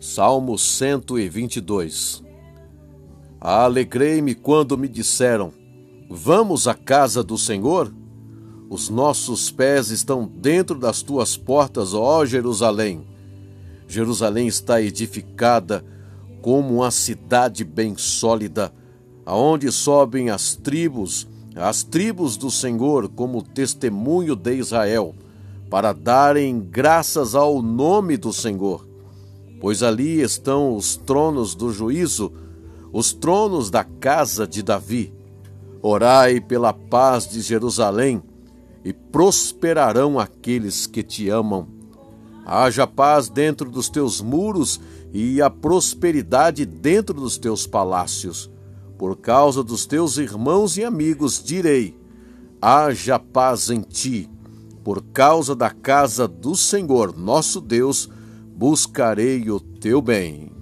Salmo 122 Alegrei-me quando me disseram: Vamos à casa do Senhor? Os nossos pés estão dentro das tuas portas, ó Jerusalém. Jerusalém está edificada como uma cidade bem sólida, aonde sobem as tribos, as tribos do Senhor, como testemunho de Israel, para darem graças ao nome do Senhor pois ali estão os tronos do juízo, os tronos da casa de Davi. Orai pela paz de Jerusalém, e prosperarão aqueles que te amam. Haja paz dentro dos teus muros e a prosperidade dentro dos teus palácios. Por causa dos teus irmãos e amigos, direi: haja paz em ti. Por causa da casa do Senhor, nosso Deus, buscarei o teu bem.